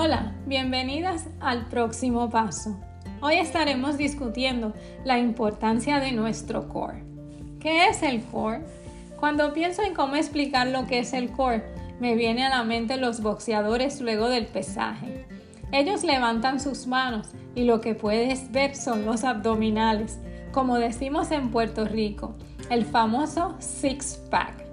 Hola, bienvenidas al próximo paso. Hoy estaremos discutiendo la importancia de nuestro core. ¿Qué es el core? Cuando pienso en cómo explicar lo que es el core, me viene a la mente los boxeadores luego del pesaje. Ellos levantan sus manos y lo que puedes ver son los abdominales, como decimos en Puerto Rico, el famoso six pack.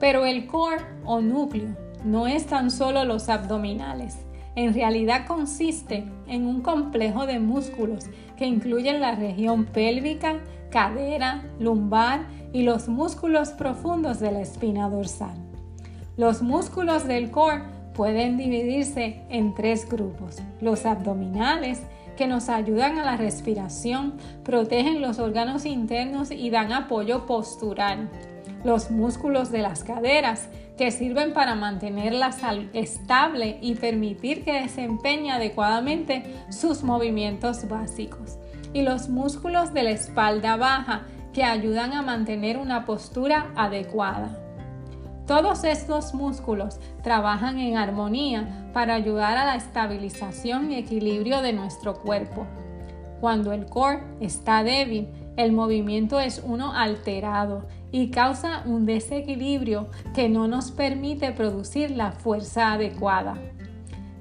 Pero el core o núcleo no es tan solo los abdominales. En realidad consiste en un complejo de músculos que incluyen la región pélvica, cadera, lumbar y los músculos profundos de la espina dorsal. Los músculos del core pueden dividirse en tres grupos. Los abdominales, que nos ayudan a la respiración, protegen los órganos internos y dan apoyo postural. Los músculos de las caderas, que sirven para mantener la salud estable y permitir que desempeñe adecuadamente sus movimientos básicos. Y los músculos de la espalda baja, que ayudan a mantener una postura adecuada. Todos estos músculos trabajan en armonía para ayudar a la estabilización y equilibrio de nuestro cuerpo. Cuando el core está débil, el movimiento es uno alterado y causa un desequilibrio que no nos permite producir la fuerza adecuada.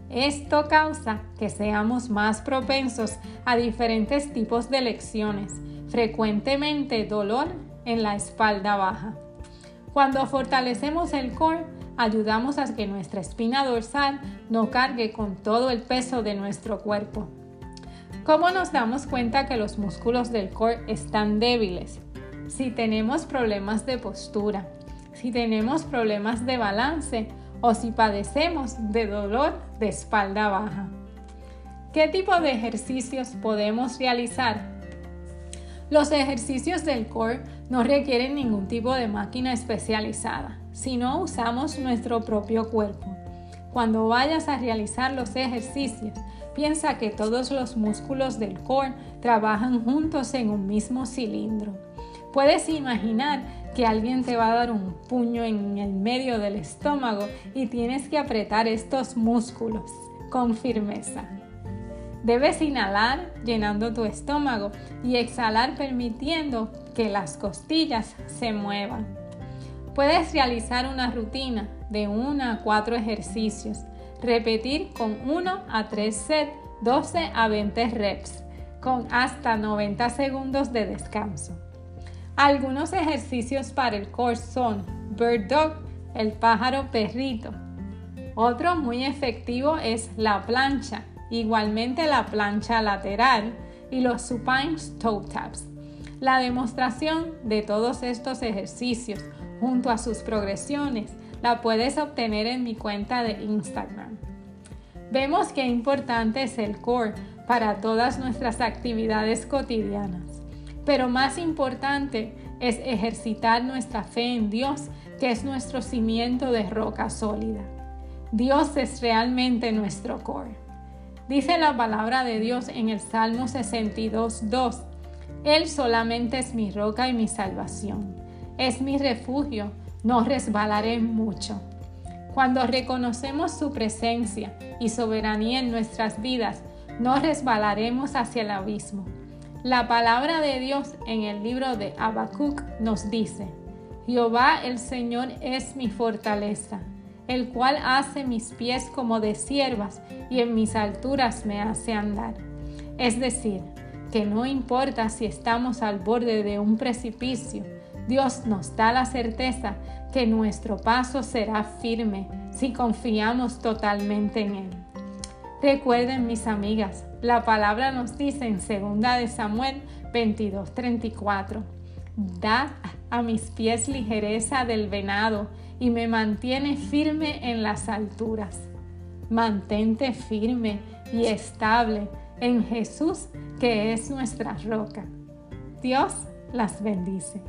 Esto causa que seamos más propensos a diferentes tipos de lecciones, frecuentemente dolor en la espalda baja. Cuando fortalecemos el core, ayudamos a que nuestra espina dorsal no cargue con todo el peso de nuestro cuerpo. ¿Cómo nos damos cuenta que los músculos del core están débiles? Si tenemos problemas de postura, si tenemos problemas de balance o si padecemos de dolor de espalda baja. ¿Qué tipo de ejercicios podemos realizar los ejercicios del core no requieren ningún tipo de máquina especializada, sino usamos nuestro propio cuerpo. Cuando vayas a realizar los ejercicios, piensa que todos los músculos del core trabajan juntos en un mismo cilindro. Puedes imaginar que alguien te va a dar un puño en el medio del estómago y tienes que apretar estos músculos con firmeza. Debes inhalar llenando tu estómago y exhalar permitiendo que las costillas se muevan. Puedes realizar una rutina de 1 a 4 ejercicios. Repetir con 1 a 3 sets, 12 a 20 reps, con hasta 90 segundos de descanso. Algunos ejercicios para el core son Bird Dog, el pájaro perrito. Otro muy efectivo es la plancha, igualmente la plancha lateral y los supine toe taps. La demostración de todos estos ejercicios junto a sus progresiones la puedes obtener en mi cuenta de Instagram. Vemos qué importante es el core para todas nuestras actividades cotidianas, pero más importante es ejercitar nuestra fe en Dios, que es nuestro cimiento de roca sólida. Dios es realmente nuestro core. Dice la palabra de Dios en el Salmo 62, 2. Él solamente es mi roca y mi salvación. Es mi refugio, no resbalaré mucho. Cuando reconocemos su presencia y soberanía en nuestras vidas, no resbalaremos hacia el abismo. La palabra de Dios en el libro de Habacuc nos dice: Jehová el Señor es mi fortaleza el cual hace mis pies como de siervas y en mis alturas me hace andar. Es decir, que no importa si estamos al borde de un precipicio, Dios nos da la certeza que nuestro paso será firme si confiamos totalmente en Él. Recuerden mis amigas, la palabra nos dice en 2 de Samuel 22:34, da a mis pies ligereza del venado y me mantiene firme en las alturas. Mantente firme y estable en Jesús, que es nuestra roca. Dios las bendice.